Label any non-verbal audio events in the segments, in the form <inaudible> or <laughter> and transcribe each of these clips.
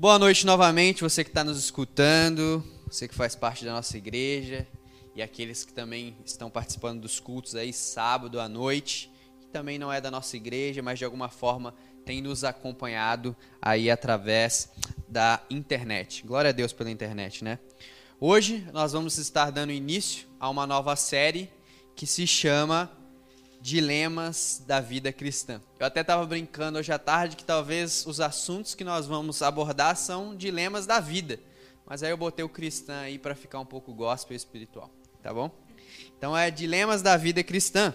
Boa noite novamente, você que está nos escutando, você que faz parte da nossa igreja e aqueles que também estão participando dos cultos aí sábado à noite, que também não é da nossa igreja, mas de alguma forma tem nos acompanhado aí através da internet. Glória a Deus pela internet, né? Hoje nós vamos estar dando início a uma nova série que se chama Dilemas da Vida Cristã. Eu até estava brincando hoje à tarde que talvez os assuntos que nós vamos abordar são dilemas da vida. Mas aí eu botei o cristã aí para ficar um pouco gospel espiritual, tá bom? Então é Dilemas da Vida Cristã.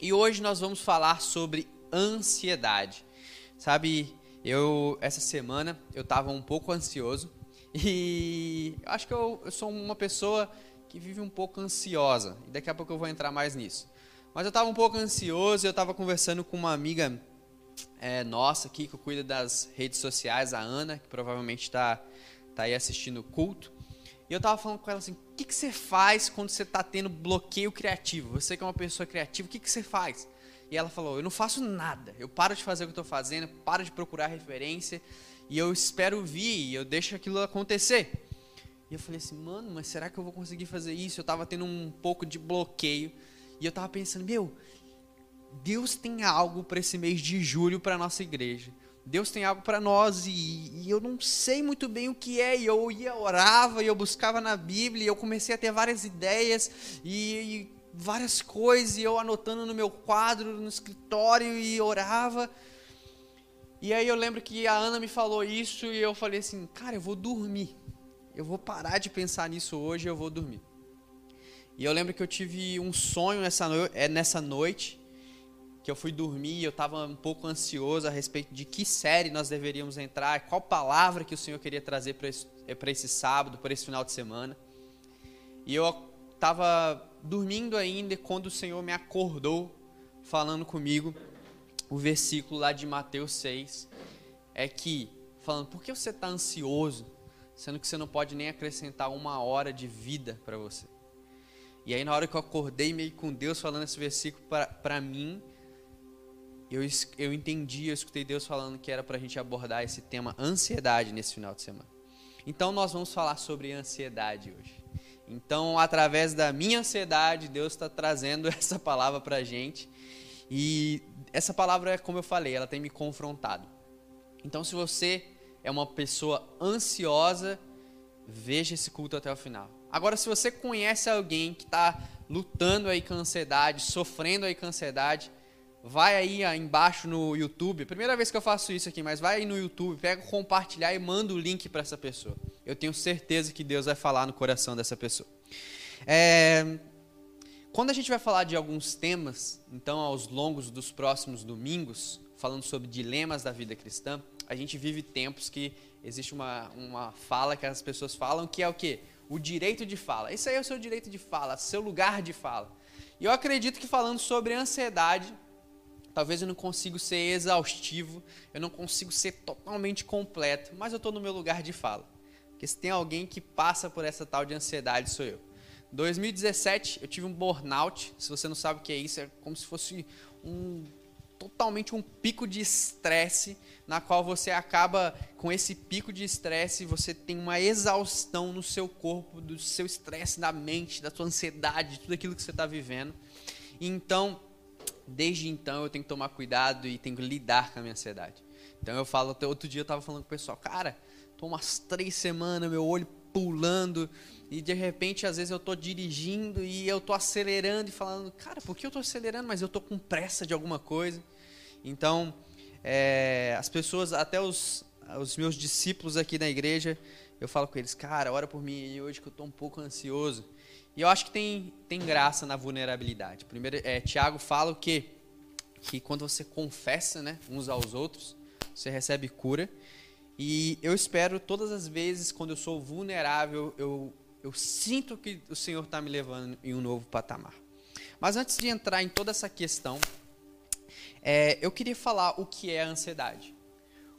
E hoje nós vamos falar sobre ansiedade. Sabe, eu essa semana eu estava um pouco ansioso e eu acho que eu, eu, sou uma pessoa que vive um pouco ansiosa. E daqui a pouco eu vou entrar mais nisso. Mas eu estava um pouco ansioso, eu estava conversando com uma amiga é, nossa aqui que cuida das redes sociais, a Ana, que provavelmente está tá aí assistindo o culto. E eu estava falando com ela assim: o que, que você faz quando você está tendo bloqueio criativo? Você que é uma pessoa criativa, o que, que você faz? E ela falou: Eu não faço nada. Eu paro de fazer o que estou fazendo, paro de procurar referência e eu espero vir e eu deixo aquilo acontecer. E eu falei assim, mano, mas será que eu vou conseguir fazer isso? Eu estava tendo um pouco de bloqueio e eu estava pensando, meu, Deus tem algo para esse mês de julho para nossa igreja. Deus tem algo para nós e, e, eu não sei muito bem o que é. E eu ia, orava, e eu buscava na Bíblia, e eu comecei a ter várias ideias e, e várias coisas, e eu anotando no meu quadro, no escritório, e orava. E aí eu lembro que a Ana me falou isso, e eu falei assim, cara, eu vou dormir. Eu vou parar de pensar nisso hoje, eu vou dormir. E eu lembro que eu tive um sonho nessa, no... é, nessa noite, que eu fui dormir, eu estava um pouco ansioso a respeito de que série nós deveríamos entrar, qual palavra que o Senhor queria trazer para esse, é, esse sábado, para esse final de semana. E eu estava dormindo ainda quando o Senhor me acordou falando comigo, o versículo lá de Mateus 6 é que, falando, por que você está ansioso, sendo que você não pode nem acrescentar uma hora de vida para você? E aí, na hora que eu acordei meio com Deus falando esse versículo para mim, eu, eu entendi, eu escutei Deus falando que era para a gente abordar esse tema ansiedade nesse final de semana. Então, nós vamos falar sobre ansiedade hoje. Então, através da minha ansiedade, Deus está trazendo <laughs> essa palavra para a gente. E essa palavra, é como eu falei, ela tem me confrontado. Então, se você é uma pessoa ansiosa, veja esse culto até o final. Agora, se você conhece alguém que está lutando aí com ansiedade, sofrendo aí com ansiedade, vai aí embaixo no YouTube. Primeira vez que eu faço isso aqui, mas vai aí no YouTube, pega compartilhar e manda o link para essa pessoa. Eu tenho certeza que Deus vai falar no coração dessa pessoa. É, quando a gente vai falar de alguns temas, então aos longos dos próximos domingos, falando sobre dilemas da vida cristã, a gente vive tempos que existe uma, uma fala que as pessoas falam que é o quê? O direito de fala. Isso aí é o seu direito de fala, seu lugar de fala. E eu acredito que falando sobre ansiedade, talvez eu não consiga ser exaustivo, eu não consigo ser totalmente completo, mas eu estou no meu lugar de fala. Porque se tem alguém que passa por essa tal de ansiedade, sou eu. 2017 eu tive um burnout. Se você não sabe o que é isso, é como se fosse um totalmente um pico de estresse, na qual você acaba com esse pico de estresse, você tem uma exaustão no seu corpo, do seu estresse, da mente, da sua ansiedade, de tudo aquilo que você está vivendo. Então, desde então eu tenho que tomar cuidado e tenho que lidar com a minha ansiedade. Então eu falo, até outro dia eu estava falando com o pessoal, cara, tô umas três semanas, meu olho pulando, e de repente, às vezes, eu tô dirigindo e eu tô acelerando e falando, cara, por que eu tô acelerando? Mas eu tô com pressa de alguma coisa. Então, é, as pessoas, até os, os meus discípulos aqui na igreja, eu falo com eles, cara, ora por mim hoje que eu tô um pouco ansioso. E eu acho que tem, tem graça na vulnerabilidade. Primeiro, é, Tiago fala o quê? Que quando você confessa né, uns aos outros, você recebe cura. E eu espero todas as vezes, quando eu sou vulnerável, eu, eu sinto que o Senhor está me levando em um novo patamar. Mas antes de entrar em toda essa questão, é, eu queria falar o que é a ansiedade.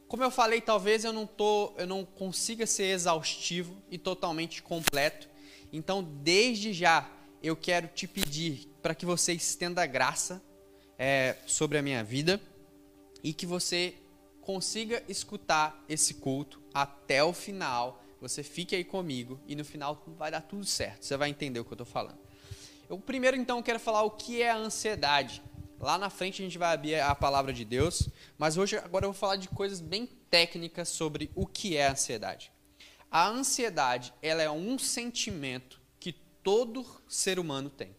Como eu falei, talvez eu não, tô, eu não consiga ser exaustivo e totalmente completo. Então, desde já, eu quero te pedir para que você estenda graça é, sobre a minha vida e que você consiga escutar esse culto até o final. Você fique aí comigo e no final vai dar tudo certo. Você vai entender o que eu estou falando. Eu primeiro então quero falar o que é a ansiedade. Lá na frente a gente vai abrir a palavra de Deus, mas hoje agora eu vou falar de coisas bem técnicas sobre o que é a ansiedade. A ansiedade, ela é um sentimento que todo ser humano tem.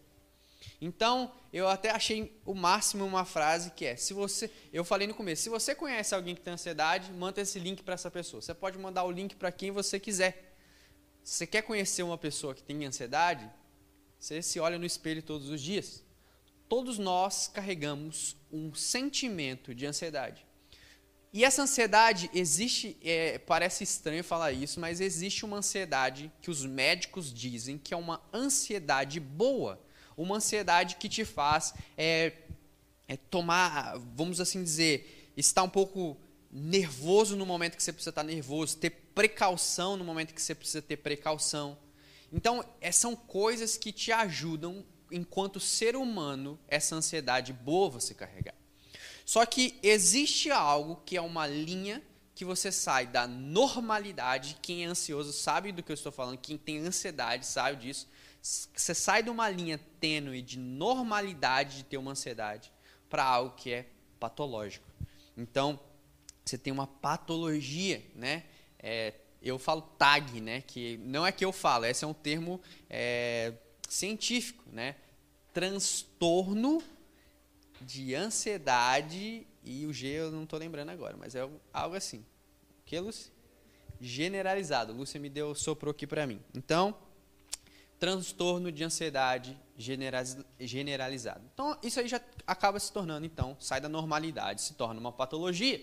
Então, eu até achei o máximo uma frase que é: se você, eu falei no começo, se você conhece alguém que tem ansiedade, manda esse link para essa pessoa. Você pode mandar o link para quem você quiser. Se você quer conhecer uma pessoa que tem ansiedade, você se olha no espelho todos os dias. Todos nós carregamos um sentimento de ansiedade. E essa ansiedade existe, é, parece estranho falar isso, mas existe uma ansiedade que os médicos dizem que é uma ansiedade boa uma ansiedade que te faz é, é tomar, vamos assim dizer, estar um pouco nervoso no momento que você precisa estar nervoso, ter precaução no momento que você precisa ter precaução. Então, é, são coisas que te ajudam, enquanto ser humano, essa ansiedade boa você carregar. Só que existe algo que é uma linha que você sai da normalidade. Quem é ansioso sabe do que eu estou falando, quem tem ansiedade sabe disso. Você sai de uma linha tênue de normalidade de ter uma ansiedade para algo que é patológico. Então, você tem uma patologia, né? É, eu falo TAG, né? Que não é que eu falo, esse é um termo é, científico, né? Transtorno de ansiedade e o G eu não estou lembrando agora, mas é algo assim. Que, Lúcia? Generalizado. Lúcia me deu, soprou aqui para mim. Então, transtorno de ansiedade generalizado. Então, isso aí já acaba se tornando, então, sai da normalidade, se torna uma patologia.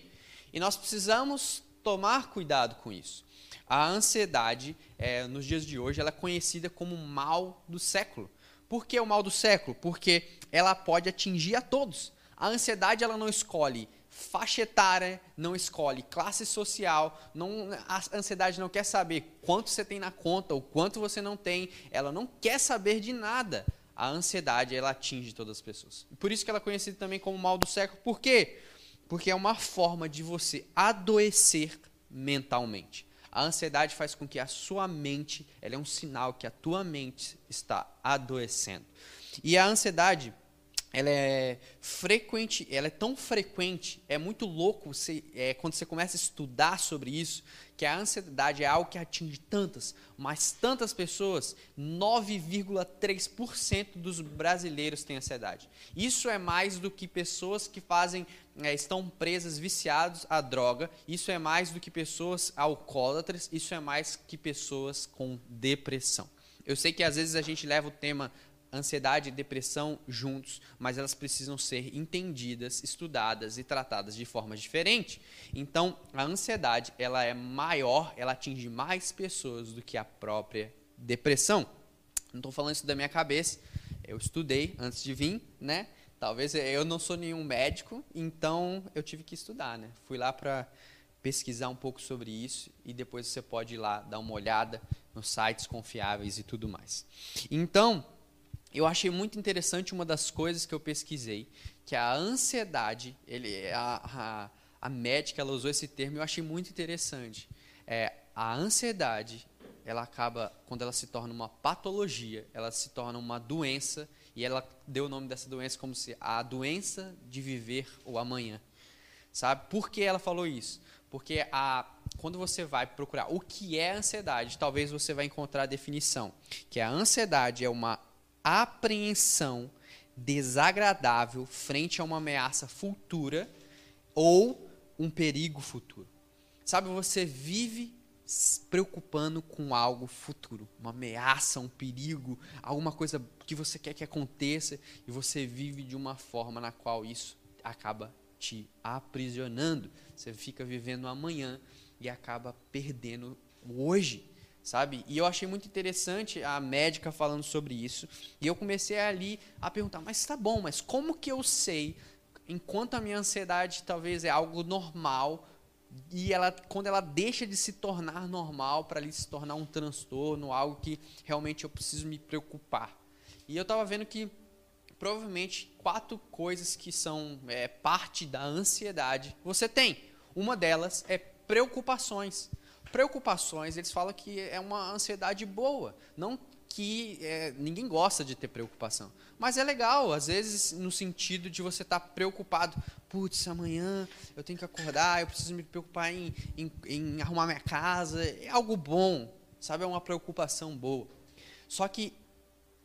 E nós precisamos tomar cuidado com isso. A ansiedade, é, nos dias de hoje, ela é conhecida como mal do século. Por que o mal do século? Porque ela pode atingir a todos. A ansiedade ela não escolhe faixa etária não escolhe, classe social, não, a ansiedade não quer saber quanto você tem na conta ou quanto você não tem, ela não quer saber de nada. A ansiedade ela atinge todas as pessoas. Por isso que ela é conhecida também como mal do século. Por quê? Porque é uma forma de você adoecer mentalmente. A ansiedade faz com que a sua mente, ela é um sinal que a tua mente está adoecendo. E a ansiedade, ela é frequente, ela é tão frequente, é muito louco você, é, quando você começa a estudar sobre isso, que a ansiedade é algo que atinge tantas, mas tantas pessoas, 9,3% dos brasileiros têm ansiedade. Isso é mais do que pessoas que fazem, é, estão presas, viciados à droga, isso é mais do que pessoas alcoólatras, isso é mais que pessoas com depressão. Eu sei que às vezes a gente leva o tema ansiedade e depressão juntos, mas elas precisam ser entendidas, estudadas e tratadas de forma diferente. Então, a ansiedade, ela é maior, ela atinge mais pessoas do que a própria depressão. Não estou falando isso da minha cabeça, eu estudei antes de vir, né? Talvez eu não sou nenhum médico, então eu tive que estudar, né? Fui lá para pesquisar um pouco sobre isso e depois você pode ir lá dar uma olhada nos sites confiáveis e tudo mais. Então, eu achei muito interessante uma das coisas que eu pesquisei, que a ansiedade, ele, a, a, a médica ela usou esse termo eu achei muito interessante. É, a ansiedade, ela acaba, quando ela se torna uma patologia, ela se torna uma doença, e ela deu o nome dessa doença como se a doença de viver o amanhã. Sabe? Por que ela falou isso? Porque a, quando você vai procurar o que é ansiedade, talvez você vai encontrar a definição, que a ansiedade é uma apreensão desagradável frente a uma ameaça futura ou um perigo futuro. Sabe, você vive se preocupando com algo futuro, uma ameaça, um perigo, alguma coisa que você quer que aconteça e você vive de uma forma na qual isso acaba te aprisionando. Você fica vivendo amanhã e acaba perdendo hoje sabe? E eu achei muito interessante a médica falando sobre isso. E eu comecei ali a perguntar, mas tá bom, mas como que eu sei, enquanto a minha ansiedade talvez é algo normal, e ela, quando ela deixa de se tornar normal para ali se tornar um transtorno, algo que realmente eu preciso me preocupar. E eu estava vendo que provavelmente quatro coisas que são é, parte da ansiedade você tem. Uma delas é preocupações. Preocupações, eles falam que é uma ansiedade boa, não que é, ninguém gosta de ter preocupação. Mas é legal, às vezes, no sentido de você estar tá preocupado. Putz, amanhã eu tenho que acordar, eu preciso me preocupar em, em, em arrumar minha casa. É algo bom, sabe? É uma preocupação boa. Só que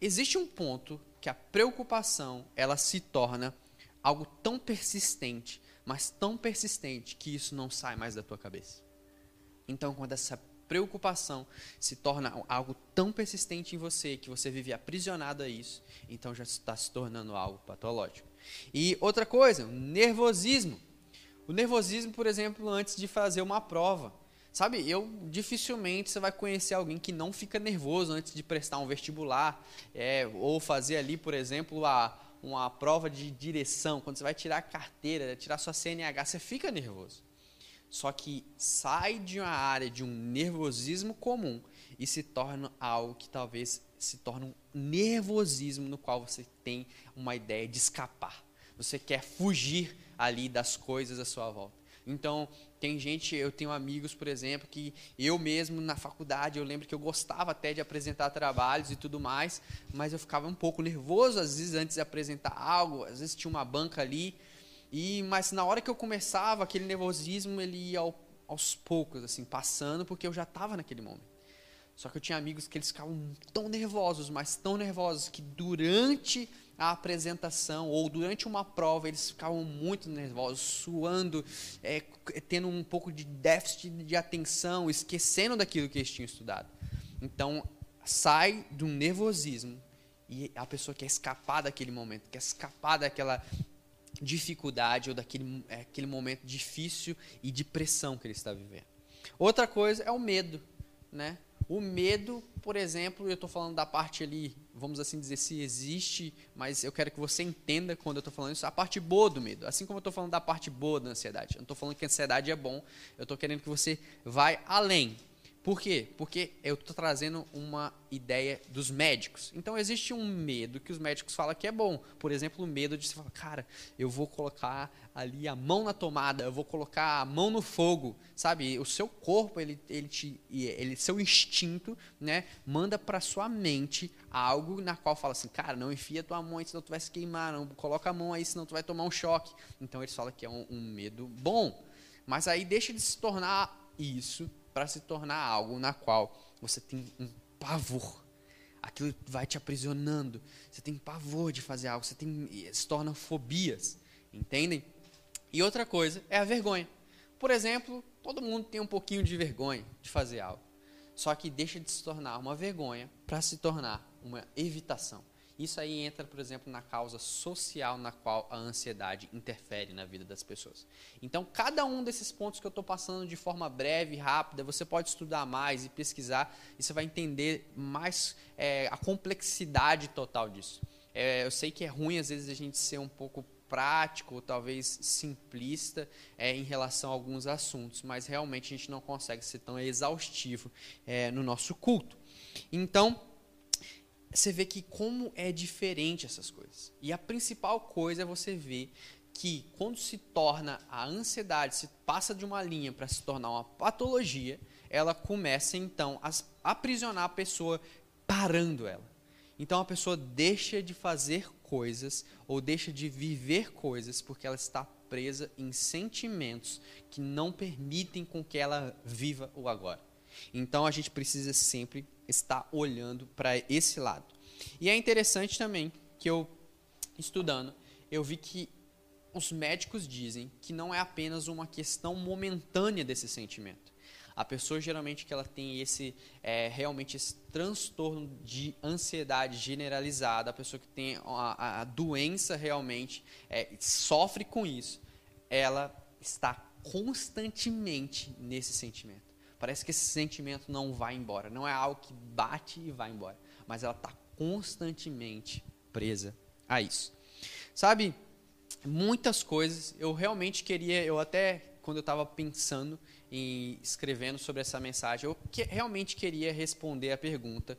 existe um ponto que a preocupação ela se torna algo tão persistente, mas tão persistente que isso não sai mais da tua cabeça. Então, quando essa preocupação se torna algo tão persistente em você que você vive aprisionado a isso, então já está se tornando algo patológico. E outra coisa, o nervosismo. O nervosismo, por exemplo, antes de fazer uma prova. Sabe, eu dificilmente você vai conhecer alguém que não fica nervoso antes de prestar um vestibular, é, ou fazer ali, por exemplo, a, uma prova de direção, quando você vai tirar a carteira, tirar sua CNH, você fica nervoso. Só que sai de uma área de um nervosismo comum e se torna algo que talvez se torne um nervosismo no qual você tem uma ideia de escapar. Você quer fugir ali das coisas à sua volta. Então, tem gente, eu tenho amigos, por exemplo, que eu mesmo na faculdade, eu lembro que eu gostava até de apresentar trabalhos e tudo mais, mas eu ficava um pouco nervoso às vezes antes de apresentar algo, às vezes tinha uma banca ali, e mas na hora que eu começava, aquele nervosismo ele ia ao, aos poucos assim, passando, porque eu já estava naquele momento. Só que eu tinha amigos que eles ficavam tão nervosos, mas tão nervosos que durante a apresentação ou durante uma prova eles ficavam muito nervosos, suando, é, tendo um pouco de déficit de atenção, esquecendo daquilo que eles tinham estudado. Então sai do nervosismo e a pessoa quer escapar daquele momento, quer escapar daquela dificuldade ou daquele é, aquele momento difícil e de pressão que ele está vivendo. Outra coisa é o medo, né? O medo, por exemplo, eu estou falando da parte ali, vamos assim dizer, se existe, mas eu quero que você entenda quando eu estou falando isso, a parte boa do medo. Assim como eu estou falando da parte boa da ansiedade. Eu não estou falando que a ansiedade é bom, eu estou querendo que você vai além. Por quê? Porque eu estou trazendo uma ideia dos médicos. Então existe um medo que os médicos falam que é bom. Por exemplo, o medo de você falar, cara, eu vou colocar ali a mão na tomada, eu vou colocar a mão no fogo, sabe? O seu corpo, ele, ele te, ele, seu instinto, né, manda para sua mente algo na qual fala assim, cara, não enfia tua mão aí, senão tu vai se queimar, não coloca a mão aí, senão tu vai tomar um choque. Então eles falam que é um, um medo bom. Mas aí deixa de se tornar isso para se tornar algo na qual você tem um pavor. Aquilo vai te aprisionando. Você tem pavor de fazer algo, você tem se torna fobias, entendem? E outra coisa é a vergonha. Por exemplo, todo mundo tem um pouquinho de vergonha de fazer algo. Só que deixa de se tornar uma vergonha para se tornar uma evitação. Isso aí entra, por exemplo, na causa social na qual a ansiedade interfere na vida das pessoas. Então, cada um desses pontos que eu estou passando de forma breve, rápida, você pode estudar mais e pesquisar e você vai entender mais é, a complexidade total disso. É, eu sei que é ruim às vezes a gente ser um pouco prático, ou talvez simplista é, em relação a alguns assuntos, mas realmente a gente não consegue ser tão exaustivo é, no nosso culto. Então, você vê que como é diferente essas coisas. E a principal coisa é você ver que quando se torna a ansiedade, se passa de uma linha para se tornar uma patologia, ela começa então a aprisionar a pessoa, parando ela. Então a pessoa deixa de fazer coisas ou deixa de viver coisas porque ela está presa em sentimentos que não permitem com que ela viva o agora. Então a gente precisa sempre estar olhando para esse lado. E é interessante também que eu, estudando, eu vi que os médicos dizem que não é apenas uma questão momentânea desse sentimento. A pessoa geralmente que ela tem esse é, realmente esse transtorno de ansiedade generalizada, a pessoa que tem a, a doença realmente é, sofre com isso, ela está constantemente nesse sentimento. Parece que esse sentimento não vai embora. Não é algo que bate e vai embora. Mas ela está constantemente presa a isso. Sabe, muitas coisas eu realmente queria, eu até quando eu estava pensando em escrevendo sobre essa mensagem, eu que, realmente queria responder a pergunta: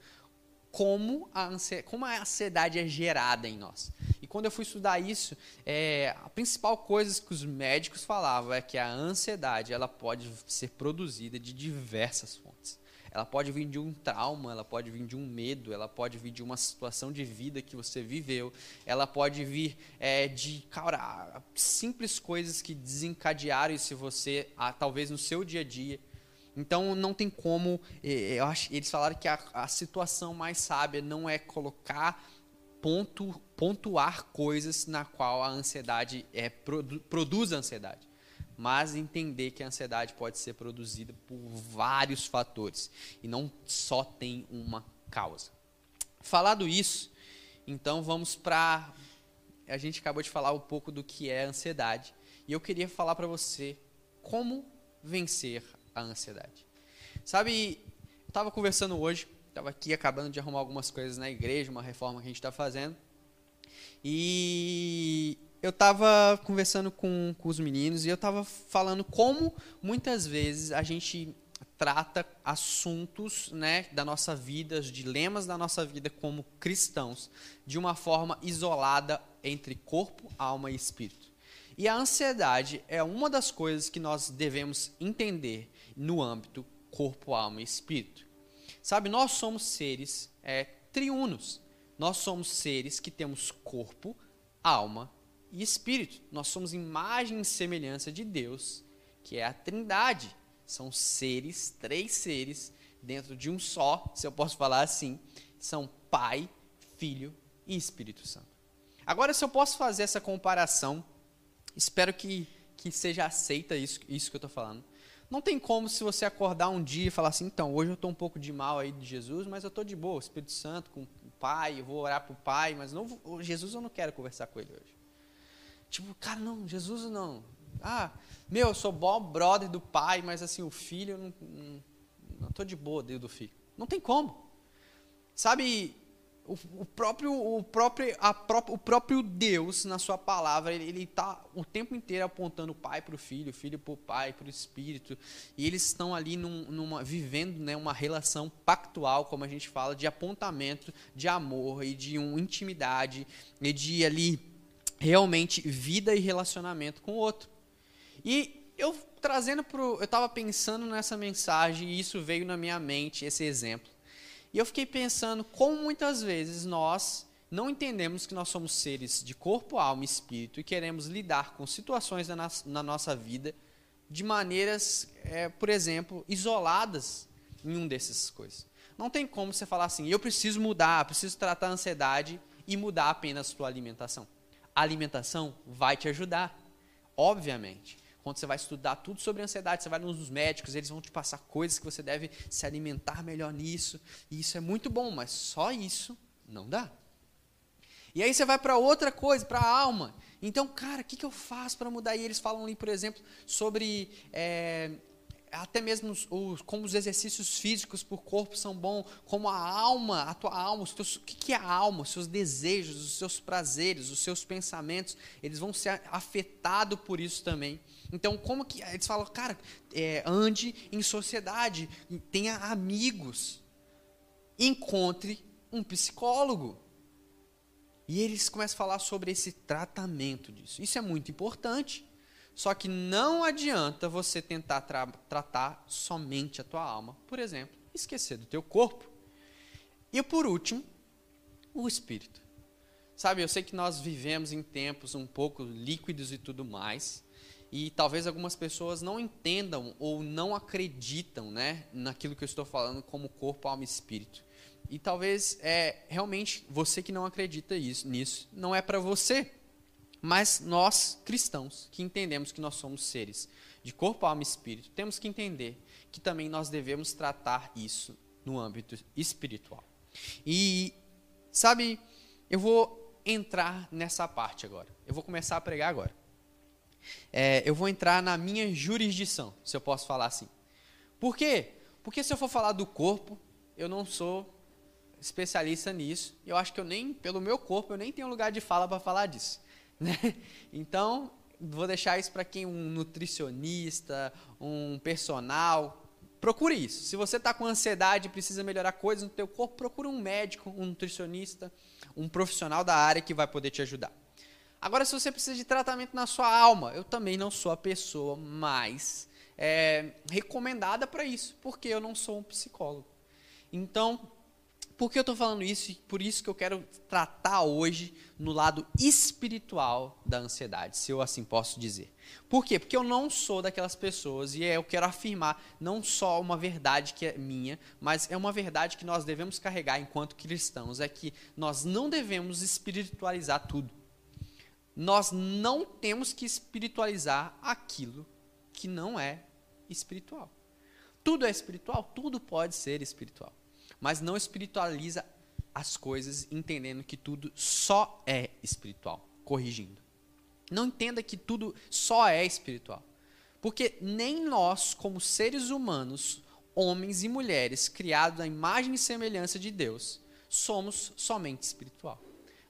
como a, ansiedade, como a ansiedade é gerada em nós. E quando eu fui estudar isso, é, a principal coisa que os médicos falavam é que a ansiedade ela pode ser produzida de diversas fontes. Ela pode vir de um trauma, ela pode vir de um medo, ela pode vir de uma situação de vida que você viveu, ela pode vir é, de, cara, simples coisas que desencadearam isso você, ah, talvez no seu dia a dia. Então não tem como. É, eu acho, eles falaram que a, a situação mais sábia não é colocar ponto, pontuar coisas na qual a ansiedade é, produ, produz ansiedade mas entender que a ansiedade pode ser produzida por vários fatores e não só tem uma causa. Falado isso, então vamos para a gente acabou de falar um pouco do que é ansiedade e eu queria falar para você como vencer a ansiedade. Sabe, eu estava conversando hoje, estava aqui acabando de arrumar algumas coisas na igreja, uma reforma que a gente está fazendo e eu estava conversando com, com os meninos e eu estava falando como muitas vezes a gente trata assuntos né, da nossa vida, os dilemas da nossa vida como cristãos, de uma forma isolada entre corpo, alma e espírito. E a ansiedade é uma das coisas que nós devemos entender no âmbito corpo, alma e espírito. Sabe, nós somos seres é, triunos. Nós somos seres que temos corpo, alma e espírito. Nós somos imagem e semelhança de Deus, que é a Trindade. São seres, três seres dentro de um só, se eu posso falar assim, são Pai, Filho e Espírito Santo. Agora, se eu posso fazer essa comparação, espero que, que seja aceita isso, isso que eu estou falando. Não tem como se você acordar um dia e falar assim, então, hoje eu estou um pouco de mal aí de Jesus, mas eu estou de boa, Espírito Santo, com o Pai, eu vou orar para o Pai, mas não, Jesus eu não quero conversar com ele hoje. Tipo, cara, não, Jesus não. Ah, meu, eu sou bom brother do pai, mas assim, o filho, eu não, tô de boa dentro do filho. Não tem como. Sabe, o, o, próprio, o, próprio, a pró o próprio Deus, na sua palavra, ele está o tempo inteiro apontando o pai para o filho, o filho para o pai, para o espírito. E eles estão ali num, numa, vivendo né, uma relação pactual, como a gente fala, de apontamento, de amor e de uma intimidade, e de ali realmente vida e relacionamento com o outro. E eu trazendo pro, eu estava pensando nessa mensagem e isso veio na minha mente esse exemplo. E eu fiquei pensando como muitas vezes nós não entendemos que nós somos seres de corpo, alma e espírito e queremos lidar com situações na, nossa vida de maneiras, é, por exemplo, isoladas em um dessas coisas. Não tem como você falar assim, eu preciso mudar, preciso tratar a ansiedade e mudar apenas a sua alimentação a alimentação vai te ajudar, obviamente. Quando você vai estudar tudo sobre ansiedade, você vai nos médicos, eles vão te passar coisas que você deve se alimentar melhor nisso. E isso é muito bom, mas só isso não dá. E aí você vai para outra coisa, para a alma. Então, cara, o que, que eu faço para mudar? E eles falam ali, por exemplo, sobre é, até mesmo os, os, como os exercícios físicos por corpo são bons, como a alma, a tua alma, teus, o que, que é a alma? Os seus desejos, os seus prazeres, os seus pensamentos, eles vão ser afetados por isso também. Então, como que eles falam, cara, é, ande em sociedade, tenha amigos, encontre um psicólogo. E eles começam a falar sobre esse tratamento disso. Isso é muito importante. Só que não adianta você tentar tra tratar somente a tua alma. Por exemplo, esquecer do teu corpo. E por último, o espírito. Sabe, eu sei que nós vivemos em tempos um pouco líquidos e tudo mais, e talvez algumas pessoas não entendam ou não acreditam, né, naquilo que eu estou falando como corpo, alma e espírito. E talvez é realmente você que não acredita isso, nisso, não é para você. Mas nós, cristãos, que entendemos que nós somos seres de corpo, alma e espírito, temos que entender que também nós devemos tratar isso no âmbito espiritual. E, sabe, eu vou entrar nessa parte agora. Eu vou começar a pregar agora. É, eu vou entrar na minha jurisdição, se eu posso falar assim. Por quê? Porque se eu for falar do corpo, eu não sou especialista nisso. Eu acho que eu nem, pelo meu corpo, eu nem tenho lugar de fala para falar disso. <laughs> Né? Então, vou deixar isso para quem um nutricionista, um personal, procure isso. Se você está com ansiedade e precisa melhorar coisas no teu corpo, procure um médico, um nutricionista, um profissional da área que vai poder te ajudar. Agora, se você precisa de tratamento na sua alma, eu também não sou a pessoa mais é, recomendada para isso, porque eu não sou um psicólogo. Então, por que eu estou falando isso? Por isso que eu quero tratar hoje no lado espiritual da ansiedade, se eu assim posso dizer. Por quê? Porque eu não sou daquelas pessoas e eu quero afirmar não só uma verdade que é minha, mas é uma verdade que nós devemos carregar enquanto cristãos, é que nós não devemos espiritualizar tudo. Nós não temos que espiritualizar aquilo que não é espiritual. Tudo é espiritual, tudo pode ser espiritual mas não espiritualiza as coisas entendendo que tudo só é espiritual, corrigindo. Não entenda que tudo só é espiritual. Porque nem nós, como seres humanos, homens e mulheres criados à imagem e semelhança de Deus, somos somente espiritual.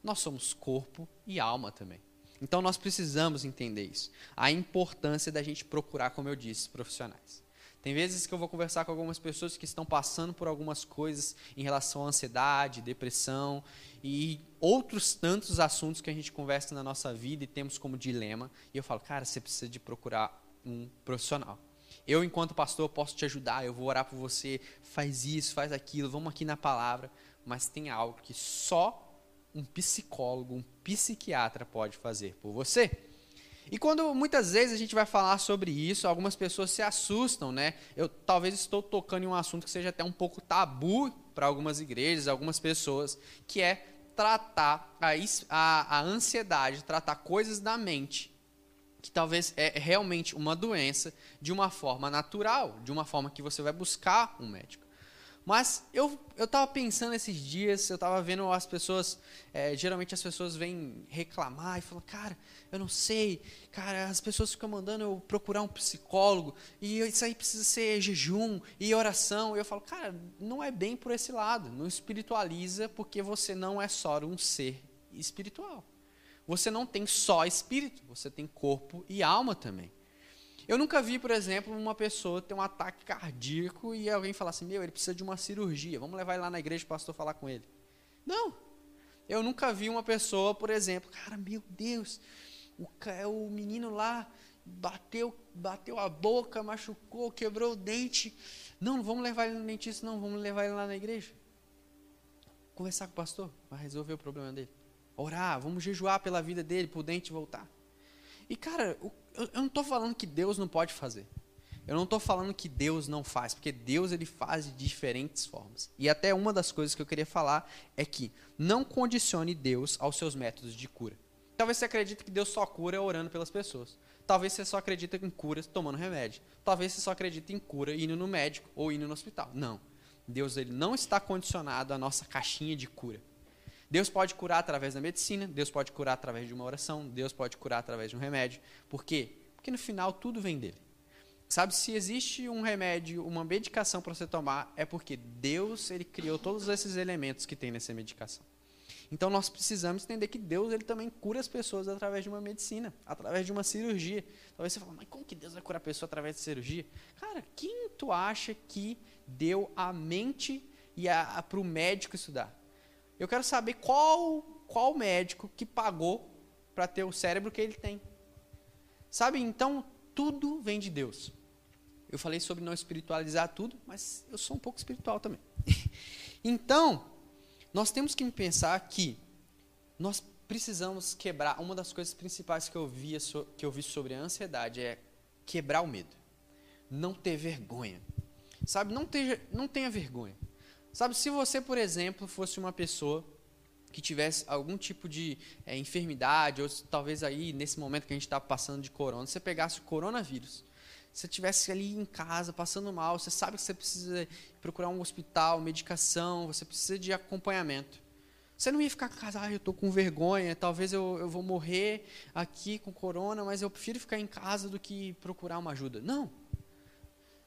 Nós somos corpo e alma também. Então nós precisamos entender isso. A importância da gente procurar, como eu disse, profissionais. Tem vezes que eu vou conversar com algumas pessoas que estão passando por algumas coisas em relação à ansiedade, depressão e outros tantos assuntos que a gente conversa na nossa vida e temos como dilema. E eu falo, cara, você precisa de procurar um profissional. Eu, enquanto pastor, posso te ajudar, eu vou orar por você, faz isso, faz aquilo, vamos aqui na palavra. Mas tem algo que só um psicólogo, um psiquiatra pode fazer por você. E quando muitas vezes a gente vai falar sobre isso, algumas pessoas se assustam, né? Eu talvez estou tocando em um assunto que seja até um pouco tabu para algumas igrejas, algumas pessoas, que é tratar a, a, a ansiedade, tratar coisas da mente, que talvez é realmente uma doença, de uma forma natural, de uma forma que você vai buscar um médico. Mas eu eu estava pensando esses dias, eu estava vendo as pessoas, é, geralmente as pessoas vêm reclamar e falam, cara, eu não sei, cara, as pessoas ficam mandando eu procurar um psicólogo e isso aí precisa ser jejum e oração. E eu falo, cara, não é bem por esse lado, não espiritualiza porque você não é só um ser espiritual. Você não tem só espírito, você tem corpo e alma também. Eu nunca vi, por exemplo, uma pessoa ter um ataque cardíaco e alguém falar assim: meu, ele precisa de uma cirurgia, vamos levar ele lá na igreja para o pastor falar com ele. Não. Eu nunca vi uma pessoa, por exemplo, cara, meu Deus, o, o menino lá bateu, bateu a boca, machucou, quebrou o dente. Não, não vamos levar ele no dentista, não, vamos levar ele lá na igreja. Conversar com o pastor, vai resolver o problema dele. Orar, vamos jejuar pela vida dele, para o dente voltar. E, cara, o eu, eu não estou falando que Deus não pode fazer. Eu não estou falando que Deus não faz, porque Deus ele faz de diferentes formas. E até uma das coisas que eu queria falar é que não condicione Deus aos seus métodos de cura. Talvez você acredite que Deus só cura orando pelas pessoas. Talvez você só acredite em cura tomando remédio. Talvez você só acredite em cura indo no médico ou indo no hospital. Não. Deus ele não está condicionado à nossa caixinha de cura. Deus pode curar através da medicina, Deus pode curar através de uma oração, Deus pode curar através de um remédio. Por quê? Porque no final tudo vem dele. Sabe, se existe um remédio, uma medicação para você tomar, é porque Deus ele criou todos esses elementos que tem nessa medicação. Então nós precisamos entender que Deus ele também cura as pessoas através de uma medicina, através de uma cirurgia. Talvez você fale, mas como que Deus vai curar a pessoa através de cirurgia? Cara, quem tu acha que deu a mente e para o médico estudar? Eu quero saber qual, qual médico que pagou para ter o cérebro que ele tem. Sabe? Então, tudo vem de Deus. Eu falei sobre não espiritualizar tudo, mas eu sou um pouco espiritual também. <laughs> então, nós temos que pensar que nós precisamos quebrar. Uma das coisas principais que eu, via, que eu vi sobre a ansiedade é quebrar o medo. Não ter vergonha. Sabe? Não, não tenha vergonha. Sabe, se você, por exemplo, fosse uma pessoa que tivesse algum tipo de é, enfermidade, ou talvez aí, nesse momento que a gente está passando de corona, você pegasse o coronavírus, você estivesse ali em casa, passando mal, você sabe que você precisa procurar um hospital, medicação, você precisa de acompanhamento. Você não ia ficar em casa, ah, eu estou com vergonha, talvez eu, eu vou morrer aqui com corona, mas eu prefiro ficar em casa do que procurar uma ajuda. Não.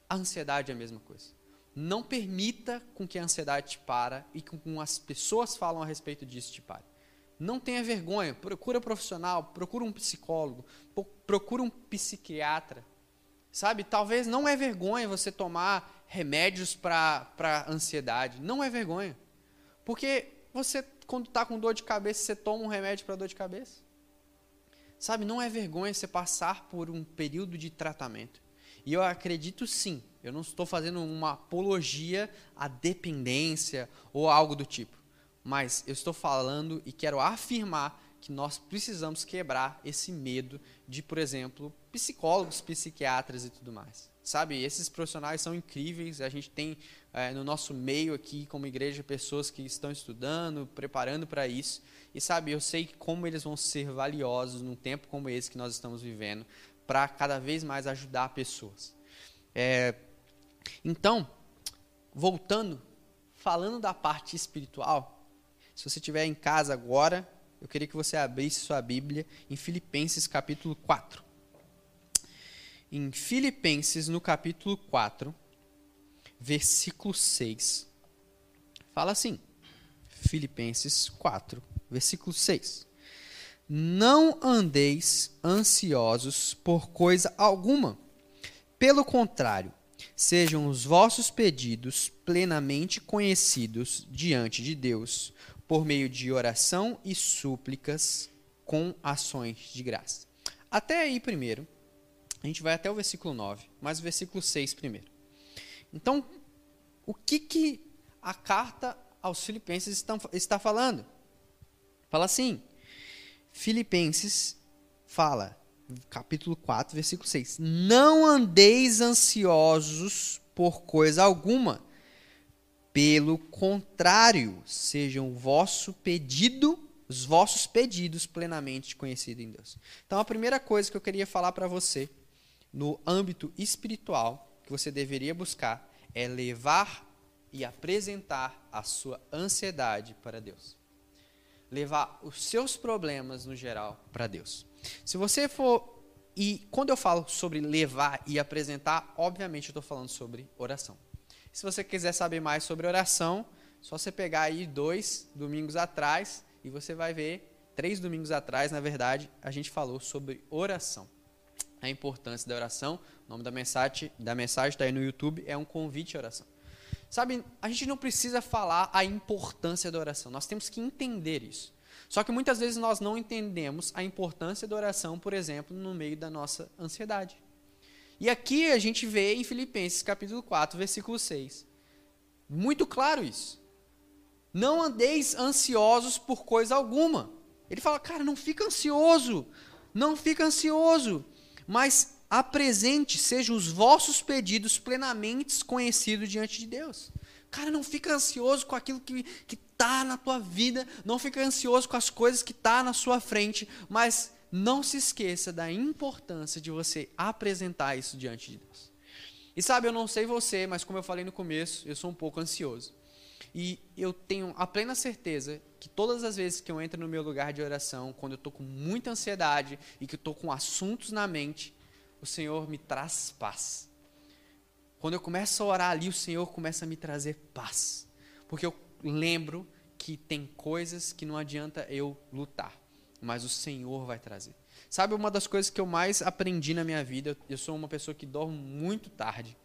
A ansiedade é a mesma coisa. Não permita com que a ansiedade te para e com as pessoas falam a respeito disso te pare. Não tenha vergonha, procura um profissional, procura um psicólogo, procura um psiquiatra. Sabe, talvez não é vergonha você tomar remédios para ansiedade. Não é vergonha. Porque você, quando está com dor de cabeça, você toma um remédio para dor de cabeça. Sabe, não é vergonha você passar por um período de tratamento. E eu acredito sim, eu não estou fazendo uma apologia à dependência ou algo do tipo. Mas eu estou falando e quero afirmar que nós precisamos quebrar esse medo de, por exemplo, psicólogos, psiquiatras e tudo mais. Sabe, esses profissionais são incríveis. A gente tem é, no nosso meio aqui, como igreja, pessoas que estão estudando, preparando para isso. E sabe, eu sei como eles vão ser valiosos num tempo como esse que nós estamos vivendo, para cada vez mais ajudar pessoas. É, então, voltando, falando da parte espiritual, se você estiver em casa agora, eu queria que você abrisse sua Bíblia em Filipenses capítulo 4. Em Filipenses, no capítulo 4, versículo 6, fala assim: Filipenses 4, versículo 6. Não andeis ansiosos por coisa alguma. Pelo contrário, sejam os vossos pedidos plenamente conhecidos diante de Deus por meio de oração e súplicas com ações de graça. Até aí primeiro, a gente vai até o versículo 9, mas o versículo 6 primeiro. Então, o que, que a carta aos Filipenses está, falando? Fala assim, Filipenses fala, capítulo 4, versículo 6: Não andeis ansiosos por coisa alguma, pelo contrário, sejam vosso pedido, os vossos pedidos plenamente conhecidos em Deus. Então, a primeira coisa que eu queria falar para você, no âmbito espiritual, que você deveria buscar, é levar e apresentar a sua ansiedade para Deus. Levar os seus problemas, no geral, para Deus. Se você for. E quando eu falo sobre levar e apresentar, obviamente eu estou falando sobre oração. Se você quiser saber mais sobre oração, só você pegar aí dois domingos atrás e você vai ver, três domingos atrás, na verdade, a gente falou sobre oração. A importância da oração. O nome da mensagem da mensagem está aí no YouTube, é um convite à oração. Sabe, a gente não precisa falar a importância da oração, nós temos que entender isso. Só que muitas vezes nós não entendemos a importância da oração, por exemplo, no meio da nossa ansiedade. E aqui a gente vê em Filipenses capítulo 4, versículo 6. Muito claro isso. Não andeis ansiosos por coisa alguma. Ele fala, cara, não fica ansioso. Não fica ansioso. Mas apresente, sejam os vossos pedidos plenamente conhecidos diante de Deus. Cara, não fica ansioso com aquilo que está na tua vida, não fica ansioso com as coisas que está na sua frente, mas não se esqueça da importância de você apresentar isso diante de Deus. E sabe, eu não sei você, mas como eu falei no começo, eu sou um pouco ansioso. E eu tenho a plena certeza que todas as vezes que eu entro no meu lugar de oração, quando eu estou com muita ansiedade e que eu estou com assuntos na mente, o Senhor me traz paz. Quando eu começo a orar ali, o Senhor começa a me trazer paz. Porque eu lembro que tem coisas que não adianta eu lutar mas o Senhor vai trazer. Sabe uma das coisas que eu mais aprendi na minha vida? Eu sou uma pessoa que dorme muito tarde.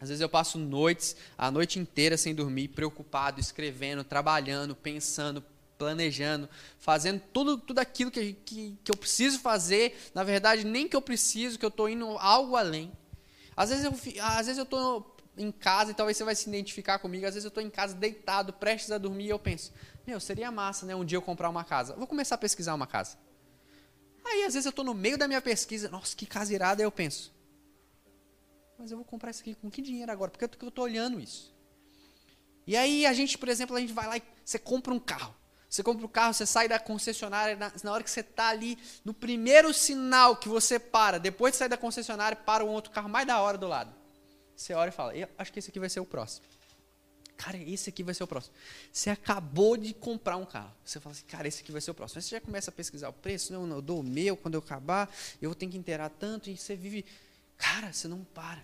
Às vezes eu passo noites, a noite inteira sem dormir, preocupado, escrevendo, trabalhando, pensando, planejando, fazendo tudo, tudo aquilo que, que, que eu preciso fazer. Na verdade, nem que eu preciso, que eu estou indo algo além. Às vezes eu às vezes eu estou em casa e talvez você vai se identificar comigo. Às vezes eu estou em casa deitado, prestes a dormir e eu penso: meu, seria massa, né? Um dia eu comprar uma casa. Vou começar a pesquisar uma casa. Aí, às vezes, eu estou no meio da minha pesquisa. Nossa, que casa irada. Eu penso. Mas eu vou comprar isso aqui com que dinheiro agora? Por que eu estou olhando isso? E aí, a gente, por exemplo, a gente vai lá e você compra um carro. Você compra o carro, você sai da concessionária, na, na hora que você está ali, no primeiro sinal que você para, depois de sair da concessionária, para um outro carro mais da hora do lado. Você olha e fala, acho que esse aqui vai ser o próximo. Cara, esse aqui vai ser o próximo. Você acabou de comprar um carro. Você fala assim, cara, esse aqui vai ser o próximo. Aí você já começa a pesquisar o preço. Não, não, eu dou o meu quando eu acabar. Eu tenho que inteirar tanto. E você vive. Cara, você não para.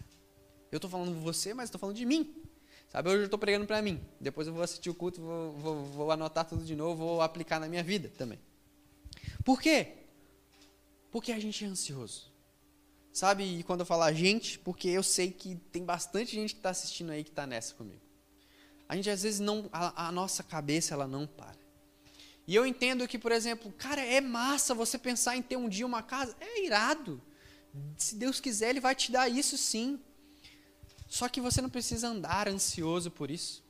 Eu estou falando de você, mas estou falando de mim. Sabe, hoje eu estou pregando para mim. Depois eu vou assistir o culto, vou, vou, vou anotar tudo de novo, vou aplicar na minha vida também. Por quê? Porque a gente é ansioso. Sabe, e quando eu falar gente, porque eu sei que tem bastante gente que está assistindo aí que está nessa comigo. A gente às vezes não, a, a, nossa cabeça ela não para. E eu entendo que, por exemplo, cara, é massa você pensar em ter um dia uma casa, é irado. Se Deus quiser, Ele vai te dar isso sim. Só que você não precisa andar ansioso por isso.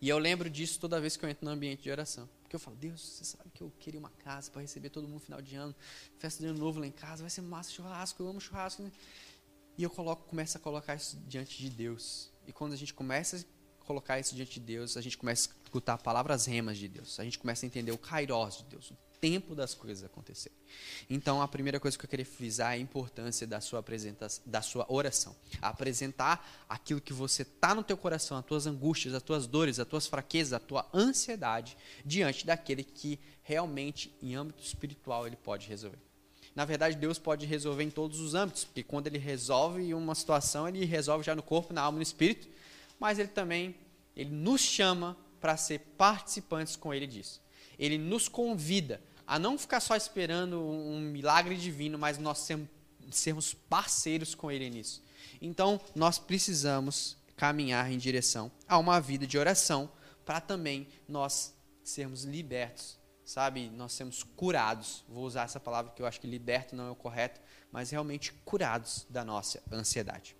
E eu lembro disso toda vez que eu entro no ambiente de oração. Porque eu falo, Deus, você sabe que eu queria uma casa para receber todo mundo no final de ano, festa de ano novo lá em casa, vai ser massa churrasco, eu amo churrasco. E eu coloco, começo a colocar isso diante de Deus. E quando a gente começa a colocar isso diante de Deus, a gente começa a escutar palavras remas de Deus. A gente começa a entender o kairos de Deus, o tempo das coisas acontecerem. Então, a primeira coisa que eu queria frisar é a importância da sua apresentação, da sua oração. Apresentar aquilo que você tá no teu coração, as tuas angústias, as tuas dores, as tuas fraquezas, a tua ansiedade diante daquele que realmente em âmbito espiritual ele pode resolver. Na verdade, Deus pode resolver em todos os âmbitos, porque quando ele resolve uma situação, ele resolve já no corpo, na alma e no espírito, mas ele também ele nos chama para ser participantes com ele disso. Ele nos convida a não ficar só esperando um milagre divino, mas nós sermos parceiros com Ele nisso. Então, nós precisamos caminhar em direção a uma vida de oração para também nós sermos libertos, sabe? Nós sermos curados. Vou usar essa palavra que eu acho que liberto não é o correto, mas realmente curados da nossa ansiedade.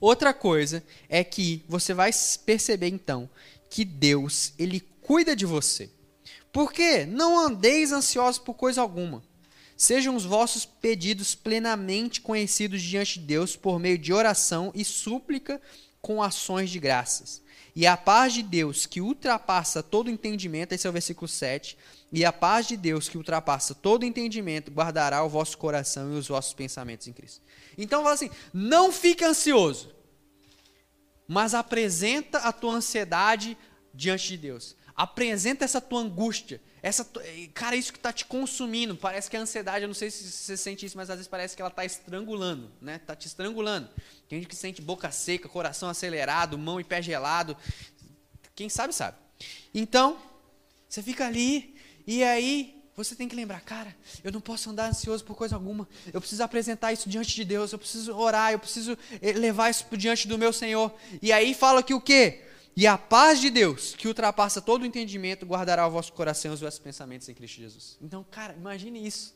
Outra coisa é que você vai perceber então que Deus, ele cuida de você. Porque não andeis ansiosos por coisa alguma. Sejam os vossos pedidos plenamente conhecidos diante de Deus por meio de oração e súplica com ações de graças. E a paz de Deus, que ultrapassa todo entendimento, esse é o versículo 7, e a paz de Deus, que ultrapassa todo entendimento, guardará o vosso coração e os vossos pensamentos em Cristo. Então, fala assim: não fique ansioso, mas apresenta a tua ansiedade diante de Deus. Apresenta essa tua angústia. Essa, cara, isso que está te consumindo. Parece que a ansiedade, eu não sei se você sente isso, mas às vezes parece que ela está estrangulando, né? Está te estrangulando. Tem gente que sente boca seca, coração acelerado, mão e pé gelado. Quem sabe, sabe. Então, você fica ali, e aí você tem que lembrar, cara, eu não posso andar ansioso por coisa alguma. Eu preciso apresentar isso diante de Deus, eu preciso orar, eu preciso eh, levar isso diante do meu Senhor. E aí fala que o quê? E a paz de Deus, que ultrapassa todo o entendimento, guardará o vosso coração e os vossos pensamentos em Cristo Jesus. Então, cara, imagine isso.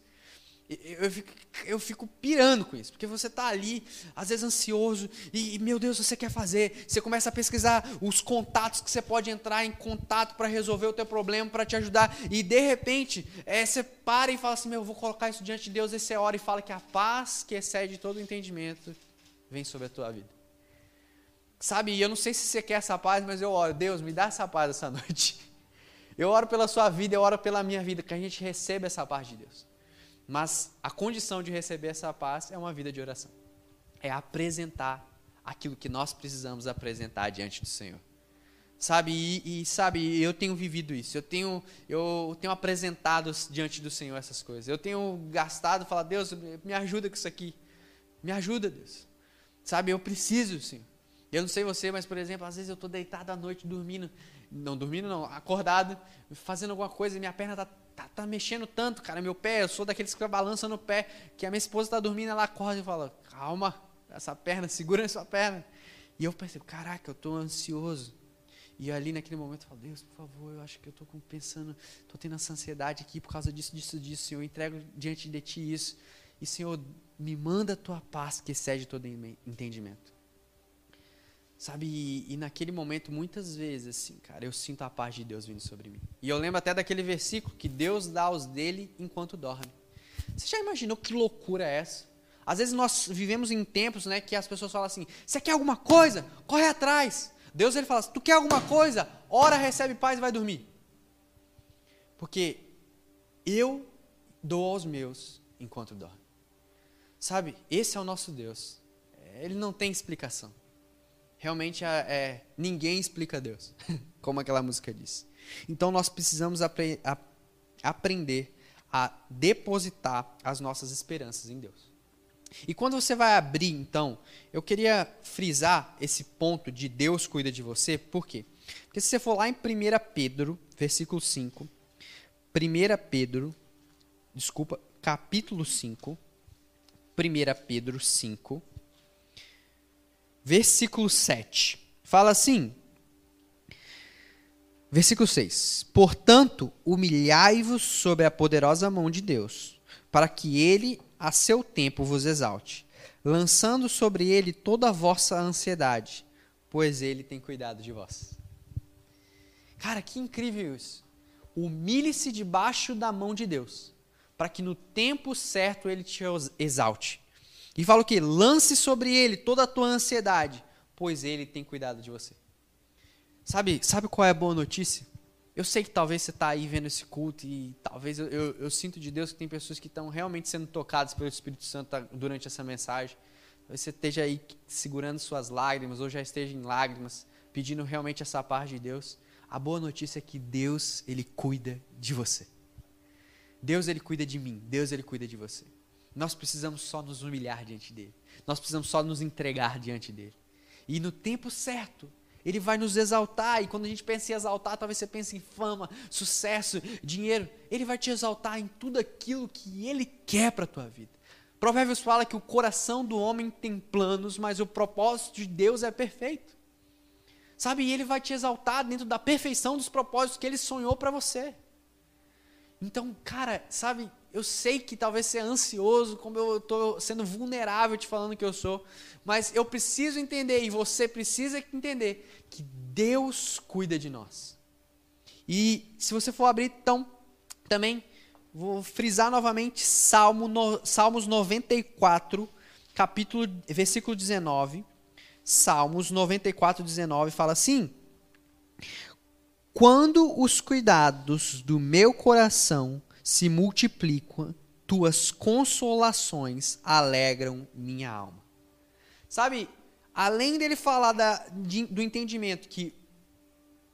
Eu fico, eu fico pirando com isso, porque você está ali, às vezes ansioso, e, meu Deus, você quer fazer. Você começa a pesquisar os contatos que você pode entrar em contato para resolver o teu problema, para te ajudar, e de repente, é, você para e fala assim: Meu, eu vou colocar isso diante de Deus, e você ora e fala que a paz que excede todo o entendimento vem sobre a tua vida. Sabe, e eu não sei se você quer essa paz, mas eu oro, Deus, me dá essa paz essa <laughs> noite. Eu oro pela sua vida, eu oro pela minha vida, que a gente receba essa paz de Deus. Mas a condição de receber essa paz é uma vida de oração. É apresentar aquilo que nós precisamos apresentar diante do Senhor. Sabe, e, e, sabe, eu tenho vivido isso. Eu tenho, eu tenho apresentado diante do Senhor essas coisas. Eu tenho gastado, falar, Deus, me ajuda com isso aqui. Me ajuda, Deus. Sabe, eu preciso, Senhor. Eu não sei você, mas, por exemplo, às vezes eu estou deitado à noite dormindo, não dormindo não, acordado, fazendo alguma coisa e minha perna está tá, tá mexendo tanto, cara, meu pé, eu sou daqueles que balança no pé, que a minha esposa está dormindo, ela acorda e fala, calma, essa perna, <laughs> segura essa perna. E eu percebo, caraca, eu estou ansioso. E ali naquele momento eu falo, Deus, por favor, eu acho que eu estou pensando, estou tendo essa ansiedade aqui por causa disso, disso, disso, Senhor, eu entrego diante de Ti isso. E, Senhor, me manda a Tua paz que excede todo entendimento. Sabe, e, e, naquele momento, muitas vezes, assim, cara, eu sinto a paz de Deus vindo sobre mim. E eu lembro até daquele versículo que Deus dá aos dele enquanto dorme. Você já imaginou que loucura é essa? Às vezes nós vivemos em tempos, né, que as pessoas falam assim: você quer alguma coisa? Corre atrás. Deus ele fala: tu quer alguma coisa? Ora, recebe paz e vai dormir. Porque eu dou aos meus enquanto dorme. Sabe, esse é o nosso Deus. Ele não tem explicação realmente é, ninguém explica Deus, <laughs> como aquela música diz. Então nós precisamos apre a, aprender a depositar as nossas esperanças em Deus. E quando você vai abrir, então, eu queria frisar esse ponto de Deus cuida de você, por quê? Porque se você for lá em 1 Pedro, versículo 5, 1 Pedro, desculpa, capítulo 5, 1 Pedro 5, versículo 7. Fala assim: Versículo 6: Portanto, humilhai-vos sob a poderosa mão de Deus, para que ele a seu tempo vos exalte, lançando sobre ele toda a vossa ansiedade, pois ele tem cuidado de vós. Cara, que incrível isso. Humilhe-se debaixo da mão de Deus, para que no tempo certo ele te exalte. E fala o que? Lance sobre ele toda a tua ansiedade, pois ele tem cuidado de você. Sabe, sabe qual é a boa notícia? Eu sei que talvez você está aí vendo esse culto e talvez eu, eu, eu, sinto de Deus que tem pessoas que estão realmente sendo tocadas pelo Espírito Santo durante essa mensagem. Talvez você esteja aí segurando suas lágrimas ou já esteja em lágrimas, pedindo realmente essa paz de Deus. A boa notícia é que Deus, Ele cuida de você. Deus, Ele cuida de mim. Deus, Ele cuida de você. Nós precisamos só nos humilhar diante dEle. Nós precisamos só nos entregar diante dEle. E no tempo certo, ele vai nos exaltar, e quando a gente pensa em exaltar, talvez você pense em fama, sucesso, dinheiro. Ele vai te exaltar em tudo aquilo que ele quer para a tua vida. Provérbios fala que o coração do homem tem planos, mas o propósito de Deus é perfeito. Sabe, e ele vai te exaltar dentro da perfeição dos propósitos que ele sonhou para você. Então, cara, sabe, eu sei que talvez seja ansioso, como eu estou sendo vulnerável te falando que eu sou, mas eu preciso entender, e você precisa entender, que Deus cuida de nós. E se você for abrir, então, também, vou frisar novamente Salmo no, Salmos 94, capítulo, versículo 19. Salmos 94, 19 fala assim: Quando os cuidados do meu coração se multiplicam, tuas consolações alegram minha alma. Sabe, além dele falar da, de, do entendimento que,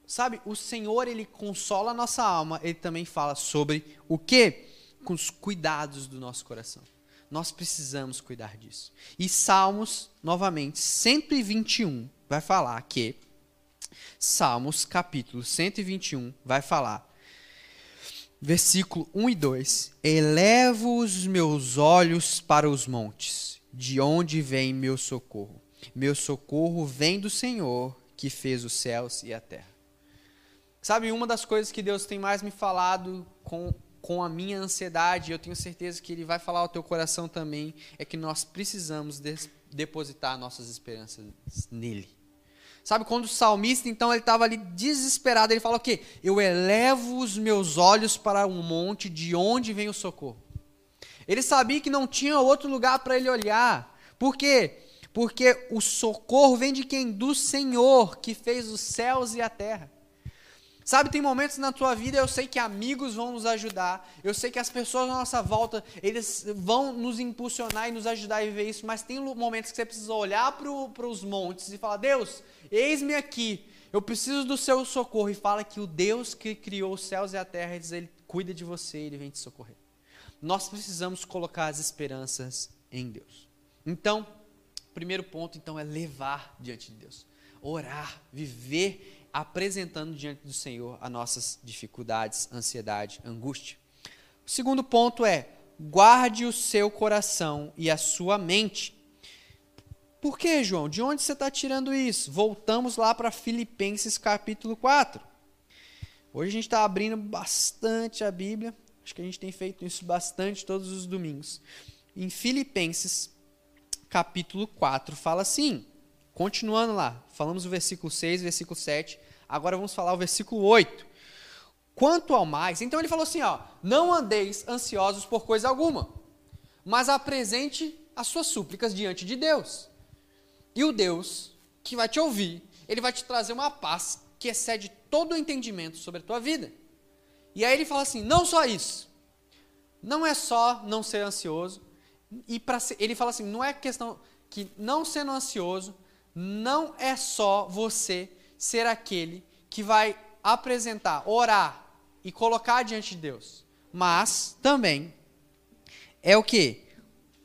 sabe, o Senhor ele consola a nossa alma, ele também fala sobre o que? Com os cuidados do nosso coração. Nós precisamos cuidar disso. E Salmos, novamente, 121, vai falar que Salmos capítulo 121 vai falar versículo 1 e 2: Elevo os meus olhos para os montes, de onde vem meu socorro? Meu socorro vem do Senhor, que fez os céus e a terra. Sabe, uma das coisas que Deus tem mais me falado com, com a minha ansiedade, eu tenho certeza que Ele vai falar ao teu coração também, é que nós precisamos depositar nossas esperanças nele. Sabe, quando o salmista, então, ele estava ali desesperado, ele fala o quê? Eu elevo os meus olhos para um monte de onde vem o socorro. Ele sabia que não tinha outro lugar para ele olhar. Por quê? Porque o socorro vem de quem? Do Senhor, que fez os céus e a terra. Sabe, tem momentos na tua vida, eu sei que amigos vão nos ajudar, eu sei que as pessoas à nossa volta, eles vão nos impulsionar e nos ajudar a viver isso, mas tem momentos que você precisa olhar para os montes e falar, Deus, eis-me aqui, eu preciso do seu socorro. E fala que o Deus que criou os céus e a terra, ele cuida de você, ele vem te socorrer. Nós precisamos colocar as esperanças em Deus. Então, primeiro ponto, então, é levar diante de Deus. Orar, viver apresentando diante do Senhor as nossas dificuldades, ansiedade, angústia. O segundo ponto é: guarde o seu coração e a sua mente. Por que, João? De onde você está tirando isso? Voltamos lá para Filipenses capítulo 4. Hoje a gente está abrindo bastante a Bíblia. Acho que a gente tem feito isso bastante todos os domingos. Em Filipenses capítulo 4 fala assim: Continuando lá, falamos o versículo 6, versículo 7. Agora vamos falar o versículo 8. Quanto ao mais, então ele falou assim: ó, não andeis ansiosos por coisa alguma, mas apresente as suas súplicas diante de Deus. E o Deus que vai te ouvir, ele vai te trazer uma paz que excede todo o entendimento sobre a tua vida. E aí ele fala assim: não só isso, não é só não ser ansioso, e para ele fala assim: não é questão que não sendo ansioso, não é só você ser aquele que vai apresentar, orar e colocar diante de Deus, mas também é o que?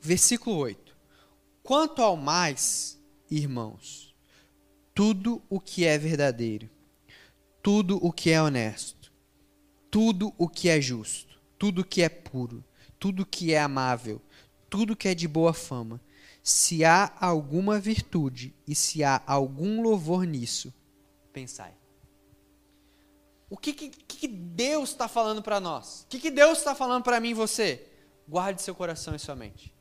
Versículo 8. Quanto ao mais, irmãos, tudo o que é verdadeiro, tudo o que é honesto, tudo o que é justo, tudo o que é puro, tudo o que é amável, tudo que é de boa fama, se há alguma virtude e se há algum louvor nisso, pensai. O que, que, que Deus está falando para nós? O que, que Deus está falando para mim e você? Guarde seu coração e sua mente.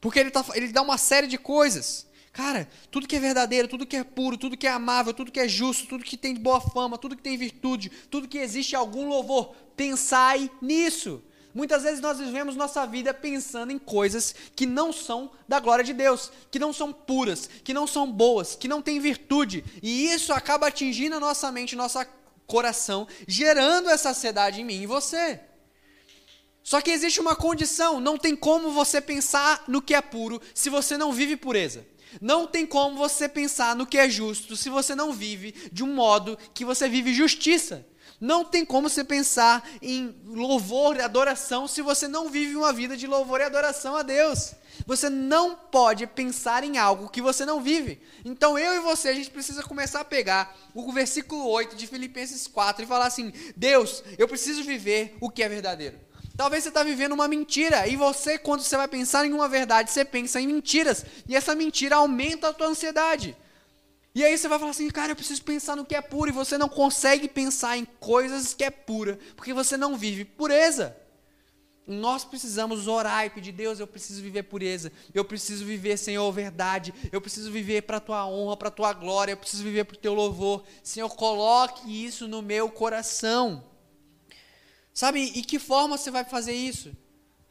Porque ele, tá, ele dá uma série de coisas. Cara, tudo que é verdadeiro, tudo que é puro, tudo que é amável, tudo que é justo, tudo que tem boa fama, tudo que tem virtude, tudo que existe algum louvor, pensai nisso. Muitas vezes nós vivemos nossa vida pensando em coisas que não são da glória de Deus, que não são puras, que não são boas, que não têm virtude. E isso acaba atingindo a nossa mente, nosso coração, gerando essa ansiedade em mim e você. Só que existe uma condição: não tem como você pensar no que é puro se você não vive pureza. Não tem como você pensar no que é justo se você não vive de um modo que você vive justiça. Não tem como você pensar em louvor e adoração se você não vive uma vida de louvor e adoração a Deus. Você não pode pensar em algo que você não vive. Então eu e você, a gente precisa começar a pegar o versículo 8 de Filipenses 4 e falar assim: Deus, eu preciso viver o que é verdadeiro. Talvez você está vivendo uma mentira e você, quando você vai pensar em uma verdade, você pensa em mentiras e essa mentira aumenta a tua ansiedade. E aí você vai falar assim, cara, eu preciso pensar no que é puro e você não consegue pensar em coisas que é pura porque você não vive pureza. Nós precisamos orar e pedir, Deus, eu preciso viver pureza, eu preciso viver, Senhor, verdade, eu preciso viver para a tua honra, para a tua glória, eu preciso viver para o teu louvor. Senhor, coloque isso no meu coração. Sabe, e que forma você vai fazer isso?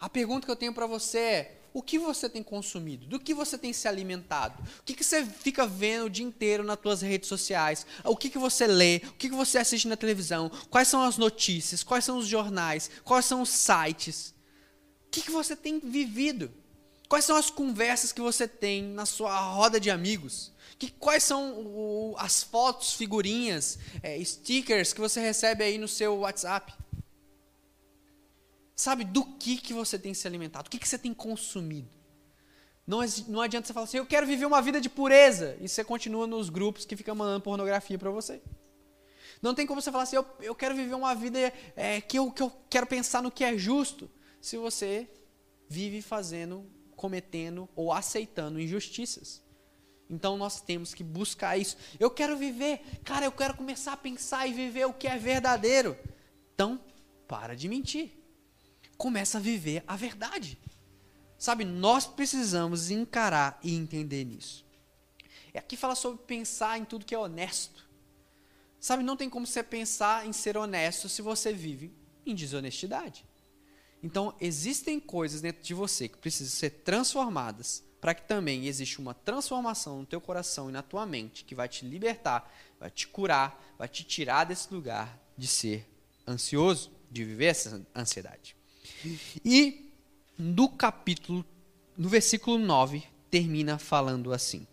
A pergunta que eu tenho para você é: o que você tem consumido? Do que você tem se alimentado? O que, que você fica vendo o dia inteiro nas suas redes sociais? O que, que você lê? O que, que você assiste na televisão? Quais são as notícias? Quais são os jornais? Quais são os sites? O que, que você tem vivido? Quais são as conversas que você tem na sua roda de amigos? Que, quais são o, as fotos, figurinhas, é, stickers que você recebe aí no seu WhatsApp? Sabe do que, que você tem se alimentado? O que, que você tem consumido? Não, não adianta você falar assim, eu quero viver uma vida de pureza. E você continua nos grupos que ficam mandando pornografia para você. Não tem como você falar assim, eu, eu quero viver uma vida é, que, eu, que eu quero pensar no que é justo. Se você vive fazendo, cometendo ou aceitando injustiças. Então nós temos que buscar isso. Eu quero viver, cara, eu quero começar a pensar e viver o que é verdadeiro. Então, para de mentir começa a viver a verdade. Sabe, nós precisamos encarar e entender nisso. E aqui fala sobre pensar em tudo que é honesto. Sabe, não tem como você pensar em ser honesto se você vive em desonestidade. Então, existem coisas dentro de você que precisam ser transformadas para que também exista uma transformação no teu coração e na tua mente que vai te libertar, vai te curar, vai te tirar desse lugar de ser ansioso, de viver essa ansiedade. E no capítulo, no versículo 9, termina falando assim: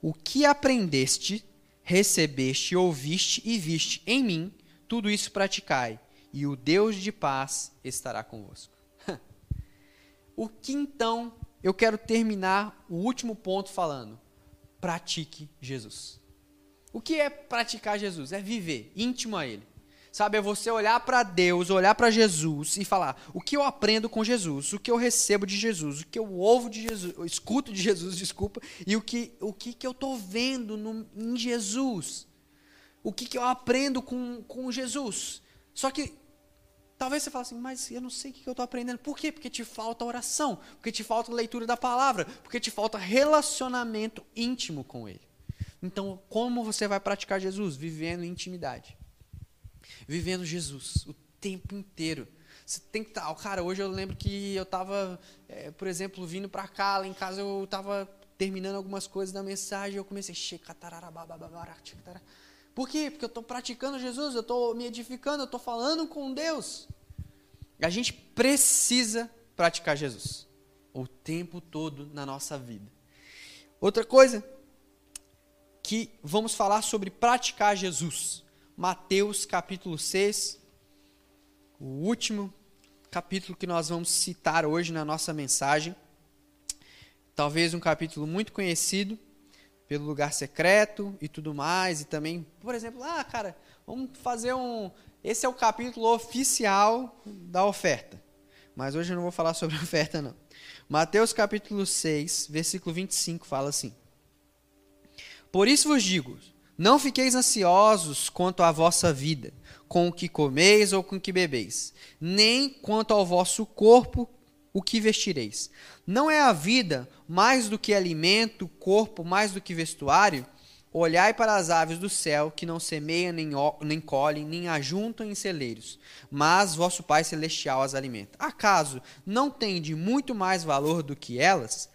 O que aprendeste, recebeste, ouviste e viste em mim, tudo isso praticai, e o Deus de paz estará convosco. <laughs> o que então eu quero terminar o último ponto falando? Pratique Jesus. O que é praticar Jesus? É viver íntimo a Ele. Sabe, é você olhar para Deus, olhar para Jesus e falar: o que eu aprendo com Jesus, o que eu recebo de Jesus, o que eu ouvo de Jesus, eu escuto de Jesus, <laughs> desculpa, e o que, o que, que eu estou vendo no, em Jesus. O que, que eu aprendo com, com Jesus. Só que talvez você fale assim, mas eu não sei o que eu estou aprendendo. Por quê? Porque te falta oração, porque te falta leitura da palavra, porque te falta relacionamento íntimo com Ele. Então, como você vai praticar Jesus? Vivendo intimidade vivendo Jesus o tempo inteiro. Você tem que estar. Tá, cara, hoje eu lembro que eu estava, é, por exemplo, vindo para cá, lá em casa eu estava terminando algumas coisas da mensagem, eu comecei Por quê? Porque eu estou praticando Jesus, eu estou me edificando, eu estou falando com Deus. A gente precisa praticar Jesus o tempo todo na nossa vida. Outra coisa que vamos falar sobre praticar Jesus. Mateus capítulo 6, o último capítulo que nós vamos citar hoje na nossa mensagem. Talvez um capítulo muito conhecido pelo lugar secreto e tudo mais, e também, por exemplo, ah, cara, vamos fazer um. Esse é o capítulo oficial da oferta. Mas hoje eu não vou falar sobre oferta, não. Mateus capítulo 6, versículo 25 fala assim: Por isso vos digo, não fiqueis ansiosos quanto à vossa vida, com o que comeis ou com o que bebeis, nem quanto ao vosso corpo, o que vestireis. Não é a vida mais do que alimento, o corpo mais do que vestuário? Olhai para as aves do céu, que não semeiam, nem, nem colhem, nem ajuntam em celeiros, mas vosso Pai Celestial as alimenta. Acaso não tem de muito mais valor do que elas?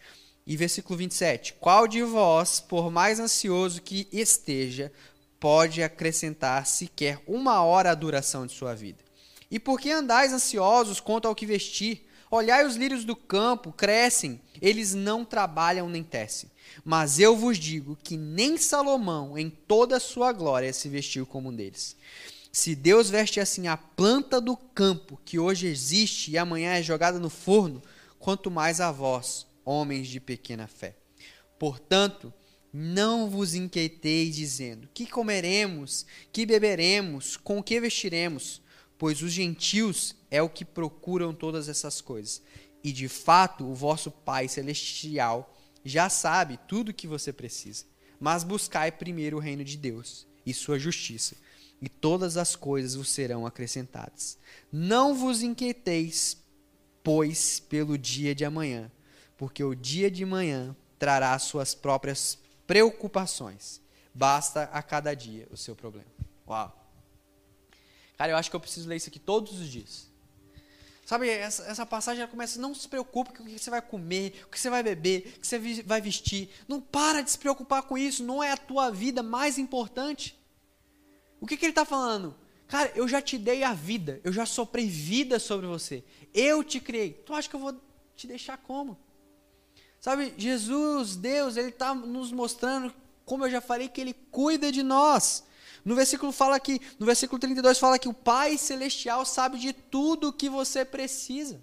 E versículo 27. Qual de vós, por mais ansioso que esteja, pode acrescentar sequer uma hora à duração de sua vida? E por que andais ansiosos quanto ao que vestir? Olhai os lírios do campo, crescem, eles não trabalham nem tecem. Mas eu vos digo que nem Salomão, em toda a sua glória, se vestiu como um deles. Se Deus veste assim a planta do campo, que hoje existe e amanhã é jogada no forno, quanto mais a vós, homens de pequena fé. Portanto, não vos inquieteis dizendo: que comeremos, que beberemos, com que vestiremos? Pois os gentios é o que procuram todas essas coisas. E de fato, o vosso Pai celestial já sabe tudo o que você precisa. Mas buscai primeiro o reino de Deus e sua justiça, e todas as coisas vos serão acrescentadas. Não vos inquieteis, pois, pelo dia de amanhã, porque o dia de manhã trará suas próprias preocupações. Basta a cada dia o seu problema. Uau! Cara, eu acho que eu preciso ler isso aqui todos os dias. Sabe, essa, essa passagem ela começa, não se preocupe com o que você vai comer, o que você vai beber, o que você vai vestir. Não para de se preocupar com isso, não é a tua vida mais importante. O que, que ele está falando? Cara, eu já te dei a vida, eu já soprei vida sobre você. Eu te criei. Tu acha que eu vou te deixar como? Sabe, Jesus, Deus, Ele está nos mostrando, como eu já falei, que Ele cuida de nós. No versículo fala que, no versículo 32 fala que o Pai celestial sabe de tudo o que você precisa.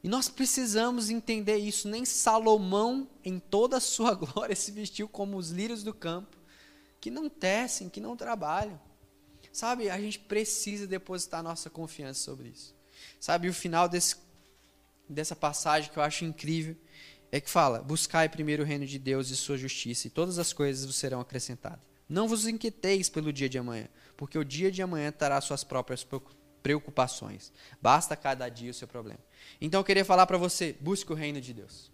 E nós precisamos entender isso. Nem Salomão, em toda a sua <laughs> glória, se vestiu como os lírios do campo, que não tecem, que não trabalham. Sabe, a gente precisa depositar nossa confiança sobre isso. Sabe, o final desse, dessa passagem que eu acho incrível é que fala: Buscai primeiro o reino de Deus e sua justiça, e todas as coisas vos serão acrescentadas. Não vos inquieteis pelo dia de amanhã, porque o dia de amanhã terá suas próprias preocupações. Basta cada dia o seu problema. Então eu queria falar para você: busque o reino de Deus.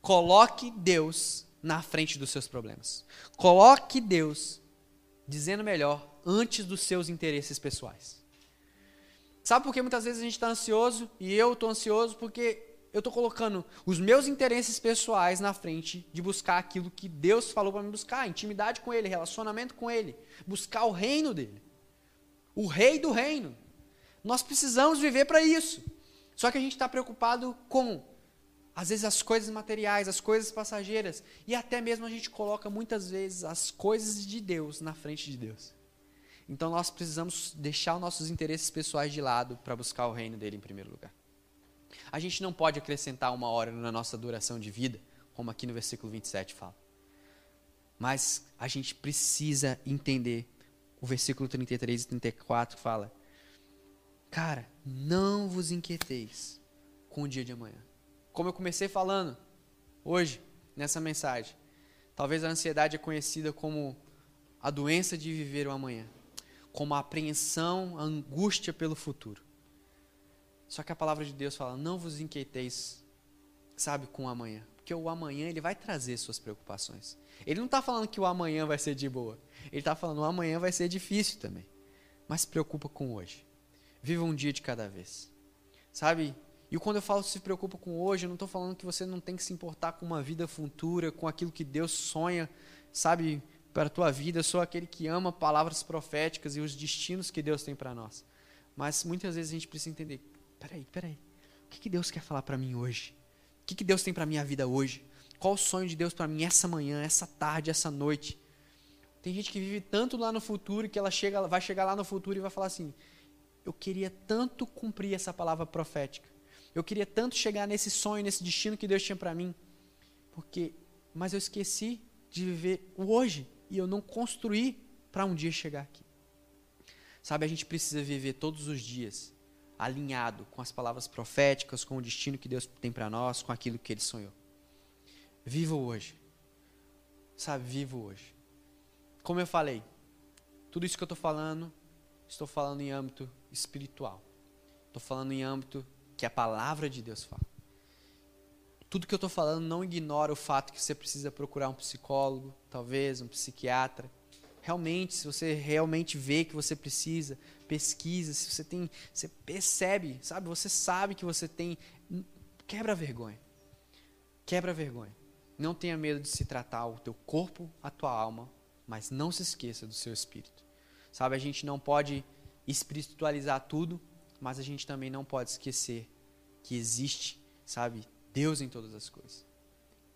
Coloque Deus na frente dos seus problemas. Coloque Deus, dizendo melhor, antes dos seus interesses pessoais. Sabe por que muitas vezes a gente está ansioso e eu estou ansioso? Porque eu estou colocando os meus interesses pessoais na frente de buscar aquilo que Deus falou para me buscar, intimidade com Ele, relacionamento com Ele, buscar o reino dele, o rei do reino. Nós precisamos viver para isso. Só que a gente está preocupado com, às vezes, as coisas materiais, as coisas passageiras, e até mesmo a gente coloca muitas vezes as coisas de Deus na frente de Deus. Então nós precisamos deixar os nossos interesses pessoais de lado para buscar o reino dele em primeiro lugar. A gente não pode acrescentar uma hora na nossa duração de vida, como aqui no versículo 27 fala. Mas a gente precisa entender o versículo 33 e 34 fala: Cara, não vos inquieteis com o dia de amanhã. Como eu comecei falando hoje nessa mensagem, talvez a ansiedade é conhecida como a doença de viver o amanhã, como a apreensão, a angústia pelo futuro. Só que a palavra de Deus fala: não vos inquieteis, sabe, com o amanhã. Porque o amanhã ele vai trazer suas preocupações. Ele não está falando que o amanhã vai ser de boa. Ele está falando o amanhã vai ser difícil também. Mas se preocupa com hoje. Viva um dia de cada vez. Sabe? E quando eu falo se preocupa com hoje, eu não estou falando que você não tem que se importar com uma vida futura, com aquilo que Deus sonha, sabe, para a tua vida. Eu sou aquele que ama palavras proféticas e os destinos que Deus tem para nós. Mas muitas vezes a gente precisa entender peraí, peraí. O que, que Deus quer falar para mim hoje? O que, que Deus tem para minha vida hoje? Qual o sonho de Deus para mim essa manhã, essa tarde, essa noite? Tem gente que vive tanto lá no futuro que ela chega, vai chegar lá no futuro e vai falar assim: Eu queria tanto cumprir essa palavra profética. Eu queria tanto chegar nesse sonho, nesse destino que Deus tinha para mim. Porque, mas eu esqueci de viver o hoje e eu não construí para um dia chegar aqui. Sabe, a gente precisa viver todos os dias alinhado com as palavras proféticas, com o destino que Deus tem para nós, com aquilo que Ele sonhou. Viva hoje. Sabe, viva hoje. Como eu falei, tudo isso que eu estou falando, estou falando em âmbito espiritual. Estou falando em âmbito que a palavra de Deus fala. Tudo que eu estou falando não ignora o fato que você precisa procurar um psicólogo, talvez, um psiquiatra. Realmente, se você realmente vê que você precisa, pesquisa, se você tem, você percebe, sabe? Você sabe que você tem, quebra a vergonha. Quebra a vergonha. Não tenha medo de se tratar o teu corpo, a tua alma, mas não se esqueça do seu espírito. Sabe, a gente não pode espiritualizar tudo, mas a gente também não pode esquecer que existe, sabe, Deus em todas as coisas.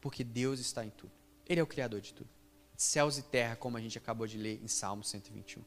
Porque Deus está em tudo. Ele é o criador de tudo. Céus e terra, como a gente acabou de ler em Salmo 121.